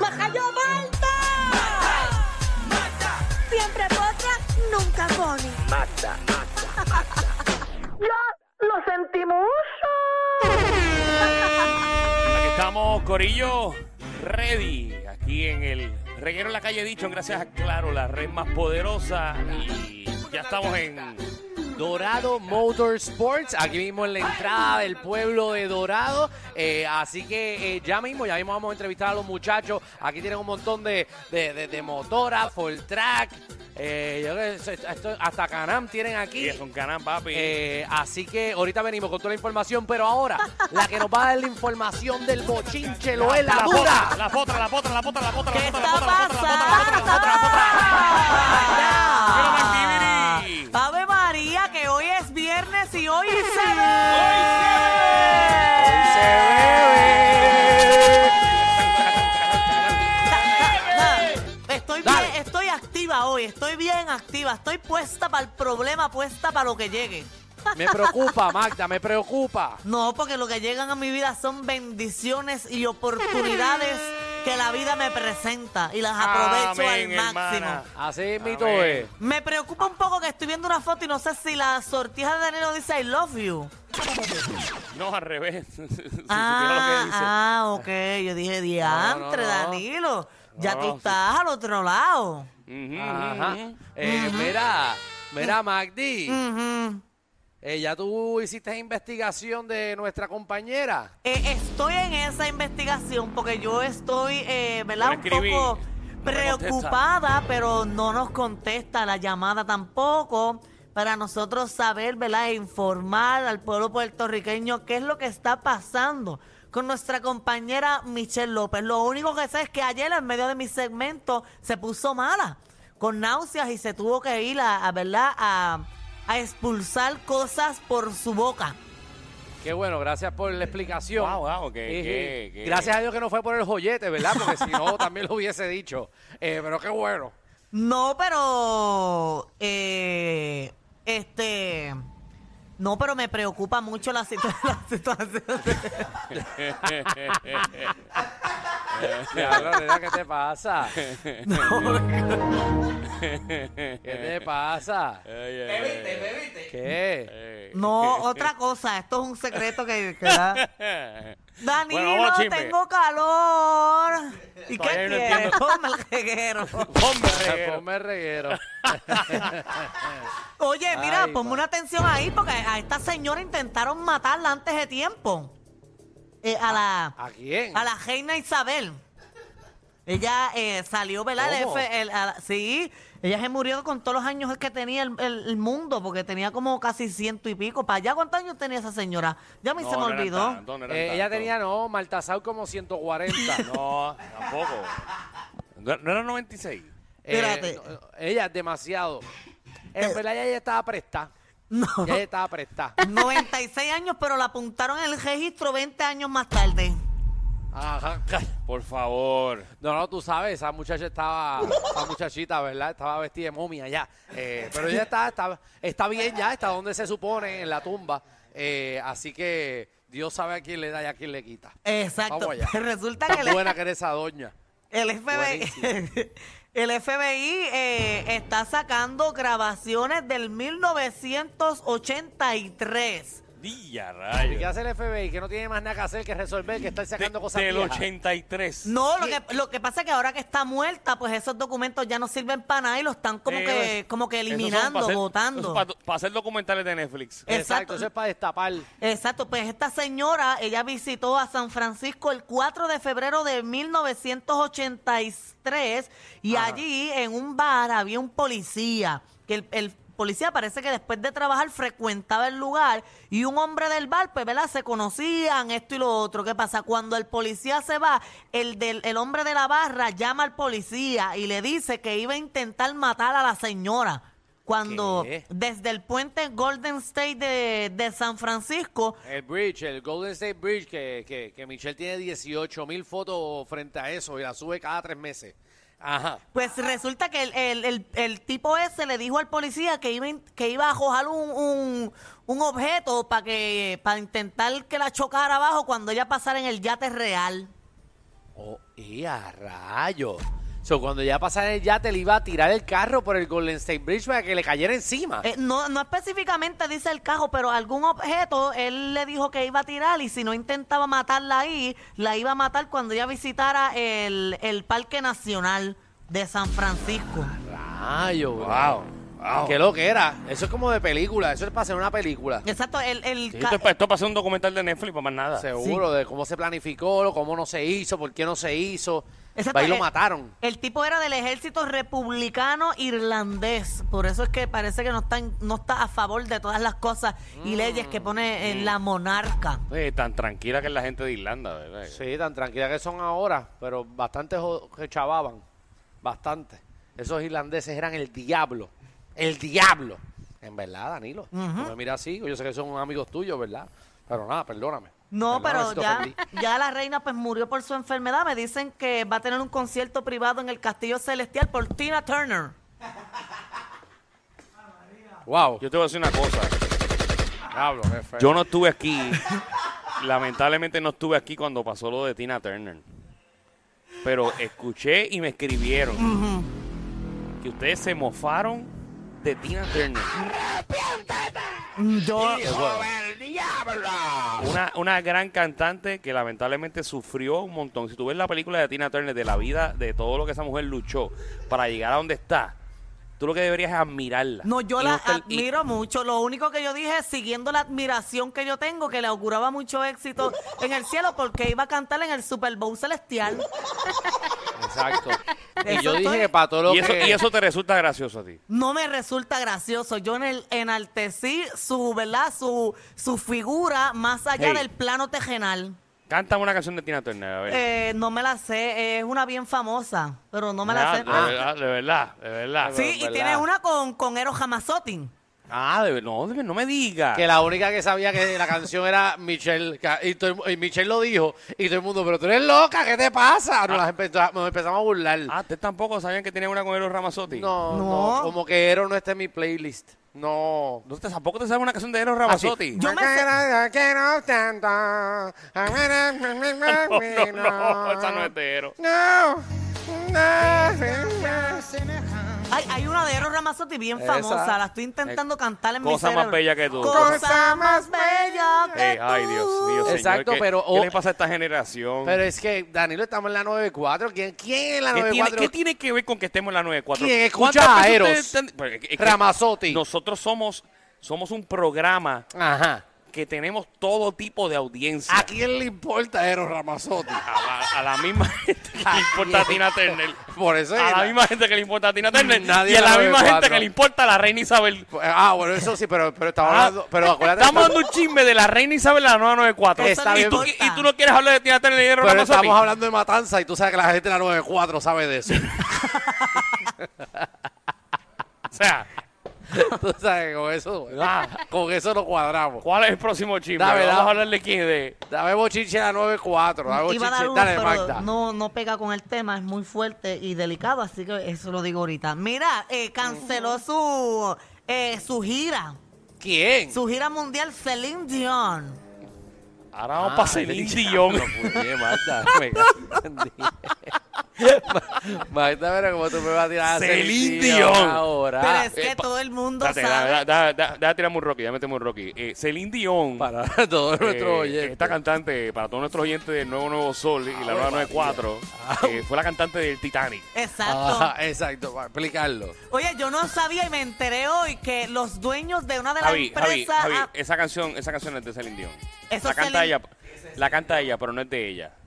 ¡Majayo Malta! Siempre potra, nunca pone. ¡Ya lo sentimos! Aquí estamos, Corillo, ready. Aquí en el reguero en la calle Dicho, gracias a Claro, la red más poderosa. Y ya estamos en. Dorado Motorsports, aquí mismo en la entrada del pueblo de Dorado. Eh, así que eh, ya mismo, ya mismo vamos a entrevistar a los muchachos. Aquí tienen un montón de, de, de- de motoras, full track. eh, yo creo que esto- esto- hasta Canam tienen aquí. Y es un canal, papi. Eh, así que ahorita venimos con toda la información, pero ahora la que nos va a dar la información del bochinche lo es la potra, dura. la potra, la potra, la potra, la potra, ¿Qué la potra, está la potra, la potra, la potra, la potra, la potra, la potra, María, que hoy es viernes y hoy se ve. Estoy bien, estoy activa hoy, estoy bien activa, estoy puesta para el problema, puesta para lo que llegue. Me preocupa, Magda, me preocupa. No, porque lo que llegan a mi vida son bendiciones y oportunidades que la vida me presenta y las aprovecho Amén, al máximo. hermana. Así mito es. Me preocupa un poco que estoy viendo una foto y no sé si la sortija de Danilo dice I love you. No, al revés. Si supiera Ah, lo que dice. ah, ok. Yo dije, diantre, no. Danilo. Ya No, tú sí. estás al otro lado. Ujú, Ajá. ujú. Eh, Mira, mira, Magdi. Ujú. Eh, ya tú hiciste investigación de nuestra compañera. Eh, estoy en esa investigación porque yo estoy, eh, ¿verdad? Un poco preocupada, pero no nos contesta la llamada tampoco. Para nosotros saber, ¿verdad? E informar al pueblo puertorriqueño qué es lo que está pasando con nuestra compañera Michelle López. Lo único que sé es que ayer, en medio de mi segmento, se puso mala, con náuseas y se tuvo que ir a, a, ¿verdad? A, a expulsar cosas por su boca. Qué bueno, gracias por la explicación. Wow, wow, qué- Eh, qué- qué- Gracias a Dios que no fue por el joyete, ¿verdad? Porque si no, también lo hubiese dicho. Eh, pero qué bueno. No, pero eh, este no, pero me preocupa mucho la, situ- la situación. ¿qué te pasa? ¿Qué te pasa? Ay, ay. ¿Qué? No, otra cosa, esto es un secreto que, que da. Danilo, Bueno, vamos tengo calor. ¿Y qué no quieres? entiendo. Ponme el reguero. Ponme el reguero. Oye, mira, Ay, ponme va. una atención ahí porque a esta señora intentaron matarla antes de tiempo. Eh, a la ¿A quién? A la reina Isabel. Ella eh, salió, ¿verdad? El ¿Cómo? F- el- a la- sí, ella se murió con todos los años que tenía el, el- el mundo, porque tenía como casi ciento y pico. ¿Para allá cuántos años tenía esa señora? Ya a mí No, se me no olvidó. no Eh, ella tenía, no, Maltasar como 140. No, tampoco. ¿No era 96? Eh, Espérate. no, ella es demasiado. En verdad, ella estaba presta. No. Ya ella estaba presta. 96 años, pero la apuntaron en el registro 20 años más tarde. Ajá. Por favor. No, no, tú sabes, esa muchacha estaba, esa muchachita, ¿verdad? Estaba vestida de momia ya. Eh, pero ella está, está, está bien ya, está donde se supone, en la tumba. Eh, así que Dios sabe a quién le da y a quién le quita. Exacto. Vamos allá. Resulta que buena que eres esa doña. el FBI, el FBI eh, está sacando grabaciones del 1983. Día, ¿Y qué hace el FBI? Que no tiene más nada que hacer que resolver, que estar sacando De- cosas del viejas. 83. No, lo que, lo que pasa es que ahora que está muerta, pues esos documentos ya no sirven para nada y los están como Eh, que como que eliminando, votando. Para, para hacer documentales de Netflix. Exacto, Exacto. eso es para destapar. Exacto, pues esta señora, ella visitó a San Francisco el 4 de febrero de 1983 y Ajá. allí en un bar había un policía, que el, el policía parece que después de trabajar frecuentaba el lugar y un hombre del bar, pues, ¿verdad? Se conocían esto y lo otro. ¿Qué pasa? Cuando el policía se va, el, del, el hombre de la barra llama al policía y le dice que iba a intentar matar a la señora. Cuando ¿Qué? desde el puente Golden State de, de San Francisco, El bridge, el Golden State Bridge, que, que, que Michelle tiene 18 mil fotos frente a eso y la sube cada tres meses. Ajá. pues resulta que el, el- el- el tipo ese le dijo al policía que iba, que iba a arrojar un, un, un objeto para que para intentar que la chocara abajo cuando ella pasara en el yate real. Oh, y a rayo. So, cuando ya pasara el yate, le iba a tirar el carro por el Golden State Bridge para que le cayera encima. Eh, no, no específicamente dice el cajo, pero algún objeto él le dijo que iba a tirar y si no intentaba matarla ahí, la iba a matar cuando ella visitara el, el Parque Nacional de San Francisco. Rayo. Wow. wow. Qué lo que era. Eso es como de película. Eso es para hacer una película. Exacto, el, el Sí, esto, es esto para hacer un documental de Netflix, para más nada. Seguro, de cómo se planificó, cómo no se hizo, por qué no se hizo. Exacto, Ahí lo eh, mataron. El tipo era del ejército republicano irlandés. Por eso es que parece que no está, en- no está a favor de todas las cosas y leyes que pone en la monarca. Eh, tan tranquila que es la gente de Irlanda, ¿verdad? Sí, tan tranquila que son ahora, pero bastante jo- que chavaban. Bastante. Esos irlandeses eran el diablo. El diablo. En verdad, Danilo. No me mira así. Yo sé que son amigos tuyos, ¿verdad? Pero nada, perdóname. No, pero ya, ya la reina pues murió por su enfermedad. Me dicen que va a tener un concierto privado en el Castillo Celestial por Tina Turner. Wow. Yo te voy a decir una cosa. Diablo, qué feo. Yo no estuve aquí. lamentablemente no estuve aquí cuando pasó lo de Tina Turner. Pero escuché y me escribieron que ustedes se mofaron de Tina Turner. Yo, Una, una gran cantante que lamentablemente sufrió un montón. Si tú ves la película de Tina Turner, de la vida, de todo lo que esa mujer luchó para llegar a donde está, tú lo que deberías es admirarla. no, yo Y la admiro mucho. Lo único que yo dije, siguiendo la admiración que yo tengo, que le auguraba mucho éxito en el cielo porque iba a cantar en el Super Bowl Celestial. Exacto. y Eso yo dije que para todo lo y, eso, que... y eso te resulta gracioso a ti. no me resulta gracioso. Yo en el, enaltecí su, ¿verdad? Su, su figura más allá Hey. del plano tejenal. Cántame una canción de Tina Turner, a ver. Eh, no me la sé, es una bien famosa, pero no me Ah, la sé. de, verdad, de verdad, de verdad. sí, y tiene una con, con Eros Hamazotin. Ah, de, no, de- no me digas. Que la única que sabía que la canción era Michelle. Y, todo el- y Michelle lo dijo. Y todo el mundo, pero tú eres loca, ¿qué te pasa? Nos, empezamos a burlar. Ah, ¿ustedes tampoco sabían que tenía una con Eros Ramazzotti? no, No. no, como que Ero no está en mi playlist. No. ¿No te, tampoco te sabes una canción de Eros Ramazzotti? Yo me no, no, esa no es de Eros. Hay, hay una de Eros Ramazzotti bien Esa. famosa, la estoy intentando cantar en mi Cosa más cerebro. bella que tú. Cosa más bella que Eh, ay, Dios mío, señor. Exacto, ¿qué, pero- ¿qué oh, le pasa a esta generación? Pero es que, Danilo, estamos en la 94. ¿Quién, quién en la ¿Qué, tiene, 94? qué tiene que ver con que estemos en la 94? ¿Quién escucha ¿Cuántas a veces Eros? ustedes están- Porque es que Ramazzotti. Nosotros somos, somos un programa Ajá. Que tenemos todo tipo de audiencia. ¿A quién le importa Eros Ramazzotti? A la, a la misma gente que le importa a Tina Turner. Por eso A la la- misma gente que le importa a Tina Turner. Nadie y a la misma gente que le importa a la reina Isabel. Ah, bueno, eso sí, pero, pero estamos Ah, hablando. Pero acuérdate. Estamos dando un chisme de la reina Isabel a la 994. Está y, tú, y tú no quieres hablar de Tina Turner y de Pero Ramazzotti. estamos hablando de matanza y tú sabes que la gente de la 94 sabe de eso. O sea, tú sabes con eso, Ah. con eso no cuadramos. ¿cuál es el próximo chisme? Dame, Vamos dame. a hablar de quién de... Dame bochinche a la 94. Dame a dar bochinche. uno, Dale, Magda. no, no pega con el tema, es muy fuerte y delicado, así que eso lo digo ahorita. Mira, eh, canceló su, eh, su gira, ¿Quién? su gira mundial Celine Dion. Ahora vamos Ah, para Celine Dion. Magda, entendí. Magda, pero como tú me vas a tirar a Celine Dion. ahora. Pero es que eh, pa- todo el mundo Date, sabe. da, da, da, da, tirarme un Rocky, ya metemos un Rocky. Eh, Celine Dion, Para todos eh, nuestros oyentes. esta cantante, para todos nuestros oyentes del Nuevo Nuevo Sol y la Nueva 94, eh, fue la cantante del Titanic. Exacto. Ajá, exacto, para explicarlo. Oye, yo no sabía y me enteré hoy que los dueños de una de las Javi, Javi, empresas... Javi, ah, esa canción, esa canción es de Celine Dion. Eso la es canta Celine- ella, la canta ella, pero no es de ella. ¿Pero es ella?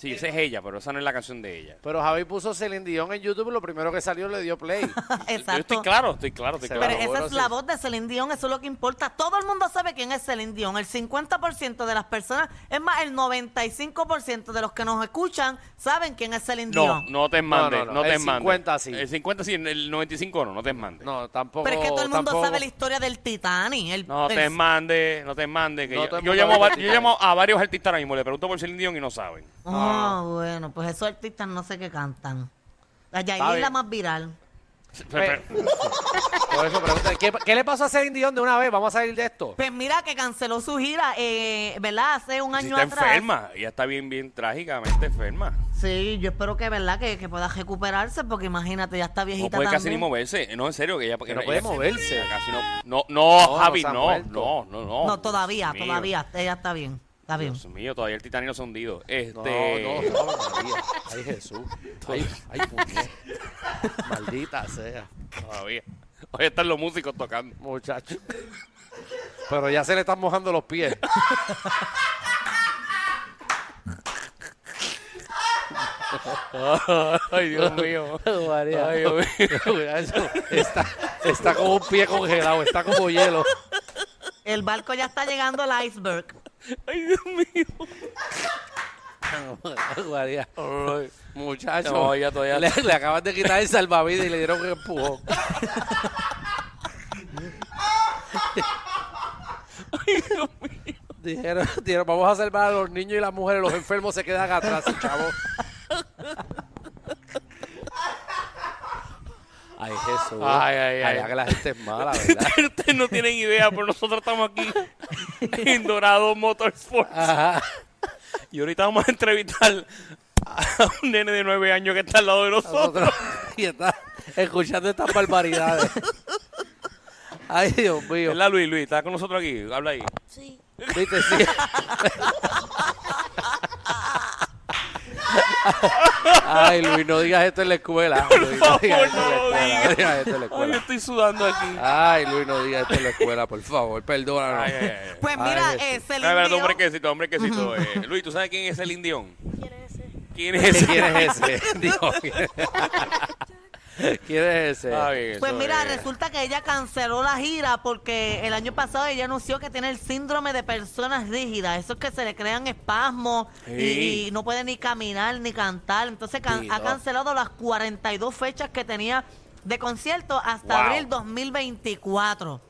Sí, esa es ella, pero esa no es la canción de ella. Pero Javi puso Celine Dion en YouTube, lo primero que salió le dio play. Exacto. Yo estoy claro, estoy claro, estoy claro. Pero esa bueno, es sí. la voz de Celine Dion, eso es lo que importa. Todo el mundo sabe quién es Celine Dion. El 50% de las personas, es más, el 95% de los que nos escuchan saben quién es Celine No, Dion. no te mandes, No, no, no, no. te El mandes. 50 sí. El 50 sí, el 95 no, no te mandes. No, tampoco. Pero es que todo el mundo tampoco- sabe la historia del Titanic. El, No el- te mandes, no te mandes. que No, yo, el yo llamo yo llamo a varios artistas ahora mismo, le pregunto por Celine Dion y no saben. Ah, bueno, pues esos artistas no sé qué cantan. La Está es la bien. más viral. Pe- Por eso pregunta, ¿qué, qué le pasó a Celine Dion de una vez? Vamos a salir de esto. Pues mira que canceló su gira, eh, ¿verdad? Hace un Si año está atrás. enferma. Ella está bien, bien trágicamente enferma. Sí, yo espero que, ¿verdad? Que, que pueda recuperarse, porque imagínate, ya está No viejita puede casi también. ni moverse. No, en serio, que ella, Que no puede moverse. casi no. No, no, No, Javi, no se ha no, muerto. no, no, no. No, todavía, Dios mío. todavía, ella está bien, está bien. Dios mío, todavía el titanio se ha hundido. No, Este. no, no, María. Ay, Jesús. Ay, ay. Maldita sea. Todavía. Hoy están los músicos tocando. Muchacho. Pero ya se le están mojando los pies. Ay, Dios mío. María. Ay, Dios mío. Está, está como un pie congelado, está como hielo. El barco ya está llegando al iceberg. Ay, Dios mío. María. Muchacho. No, ya todavía- Le, le acaban de quitar el salvavidas y le dieron un empujón. Dijeron, dijeron, vamos a salvar a los niños y las mujeres, los enfermos se quedan atrás, chavo. Ay, Jesús. Ay, ay, ay. Allá que la gente es mala, ¿verdad? Ustedes no tienen idea, pero nosotros estamos aquí en Dorado Motorsports. Ajá. Y ahorita vamos a entrevistar a un nene de nueve años que está al lado de nosotros. Nosotros- y está escuchando estas barbaridades. Ay, Dios mío. ¿Verdad, Luis? Luis, ¿estás con nosotros aquí? Habla ahí. Sí. ¿Viste? Sí. Ay, Luis, no digas esto en la escuela. Luis, no favor, digas esto en la no escuela. digas. No digas esto en la Ay, estoy sudando aquí. Ay, Luis, no digas esto en la escuela, por favor. Perdónanos. Ay, ay, ay. Pues mira, eh, Celine Dion- hombre quesito, hombre quesito. Eh, Luis, ¿tú sabes quién es el indión? ¿Quién es ese? ¿Quién es ese? ¿Quién es ese? Dios, ¿quién es- ¿Quién es ese? Ah, bien, Pues eso mira, es. resulta que ella canceló la gira porque el año pasado ella anunció que tiene el síndrome de personas rígidas. Eso es que se le crean espasmos y- Sí. y, no puede ni caminar ni cantar. Entonces can- ha cancelado las 42 fechas que tenía de concierto hasta Wow. abril 2024.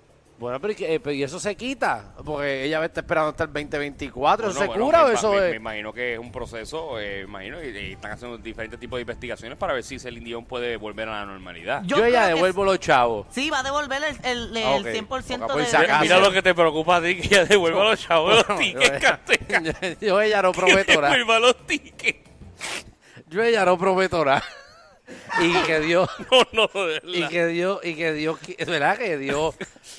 Bueno, pero, ¿y qué- eh, pero ¿y eso se quita? Porque ella está esperando hasta el 2024. ¿Eso Bueno, se bueno, cura me, o eso me, es...? me imagino que es un proceso, eh, me imagino, y, y están haciendo diferentes tipos de investigaciones para ver si Celine Dion puede volver a la normalidad. Yo, Yo ella devuelvo los chavos. Sí, va a devolver el, el, el Ah, ok. 100% Porque de... por si de- acaso. Mira lo que te preocupa a ti, que ya devuelva los chavos los Yo tickets, ella, Cateca. yo- ella no prometo nada. devuelva los tickets. Yo ella no prometo nada. Y que Dios... No, no, de Y que Dios, y que Dios, es verdad que Dios,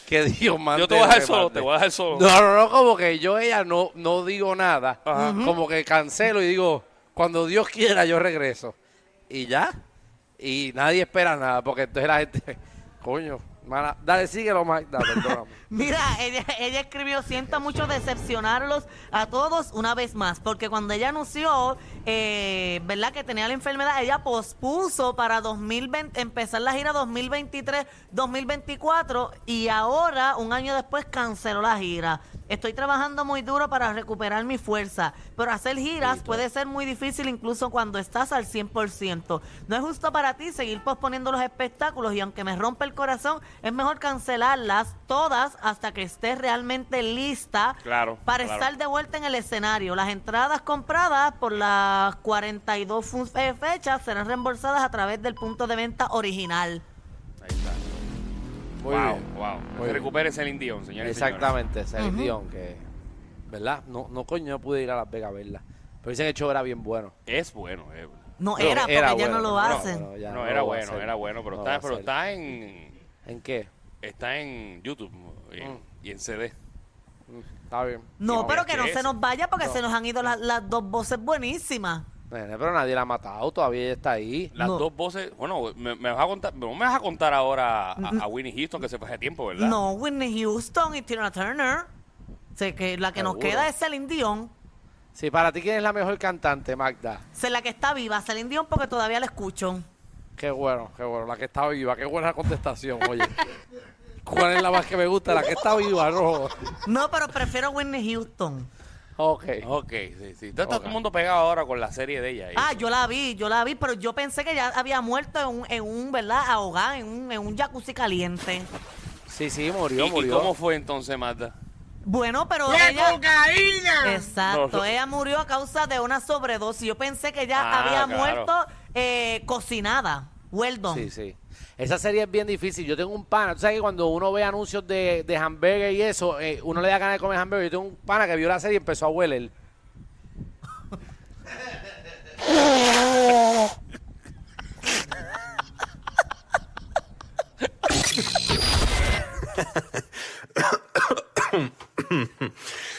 que Dios mande. Yo te voy a dejar solo, te voy a dejar solo. No, no, no, como que yo ella no, no digo nada. Ajá. Como que cancelo y digo, cuando Dios quiera yo regreso. Y ya. Y nadie espera nada, porque entonces la gente, coño, mala, dale, síguelo. Mira, ella, ella escribió, siento mucho decepcionarlos a todos una vez más, porque cuando ella anunció, eh, ¿verdad? Que tenía la enfermedad, ella pospuso para 2020, empezar la gira 2023-2024 y ahora, un año después, canceló la gira. Estoy trabajando muy duro para recuperar mi fuerza, pero hacer giras puede ser muy difícil incluso cuando estás al 100%. No es justo para ti seguir posponiendo los espectáculos y aunque me rompe el corazón, es mejor cancelarlas todas hasta que estés realmente lista Claro, para claro. estar de vuelta en el escenario. Las entradas compradas por las 42 fu- eh, fechas serán reembolsadas a través del punto de venta original. Ahí está. Muy wow, bien. wow. Muy Se bien. recupere Celine Dion, señores. Exactamente, Celine Dion, que, ¿verdad? No, no coño, no pude ir a Las Vegas a verla. Pero dicen que el show era bien bueno. Es bueno, eh. No Pero era, porque era ya bueno, no lo hacen. no, ya no, no era bueno, era bueno, pero está, pero está en ¿En qué? está en YouTube y, Mm. y en CD. Mm, Está bien. No, No, pero que no es- se nos vaya porque No. se nos han ido las, las dos voces buenísimas. Nene, pero nadie la ha matado, todavía ella está ahí. Las No. dos voces, bueno, me, me vas a contar, no me vas a contar ahora a, a Winnie Houston que se fue hace tiempo, ¿verdad? No, Whitney Houston y Tina Turner. Sé que la que nos queda es Celine Dion. Sí, para ti, ¿quién es la mejor cantante, Magda? Sé la que está viva, Celine Dion, porque todavía la escucho. Qué bueno, qué bueno, la que está viva, qué buena contestación, oye. ¿Cuál es la más que me gusta? La que está viva, no. No, pero prefiero Whitney Houston. Ok. Ok, sí, sí. Está Ok. todo el mundo pegado ahora con la serie de ella. y Ah, eso. yo la vi, yo la vi, pero yo pensé que ya había muerto en un, en un ¿verdad? Ahogada, en un, en un jacuzzi caliente. Sí, sí, murió, ¿Y, y murió. cómo fue entonces, Marta? Bueno, pero ella... cocaína! Exacto, No, no. ella murió a causa de una sobredosis. Yo pensé que ya Ah, había claro. muerto eh, cocinada. Well done. Sí, sí. Esa serie es bien difícil. Yo tengo un pana, tú sabes que cuando uno ve anuncios de, de hamburger y eso, eh, uno le da ganas de comer hamburger. Yo tengo un pana que vio la serie y empezó a hueler.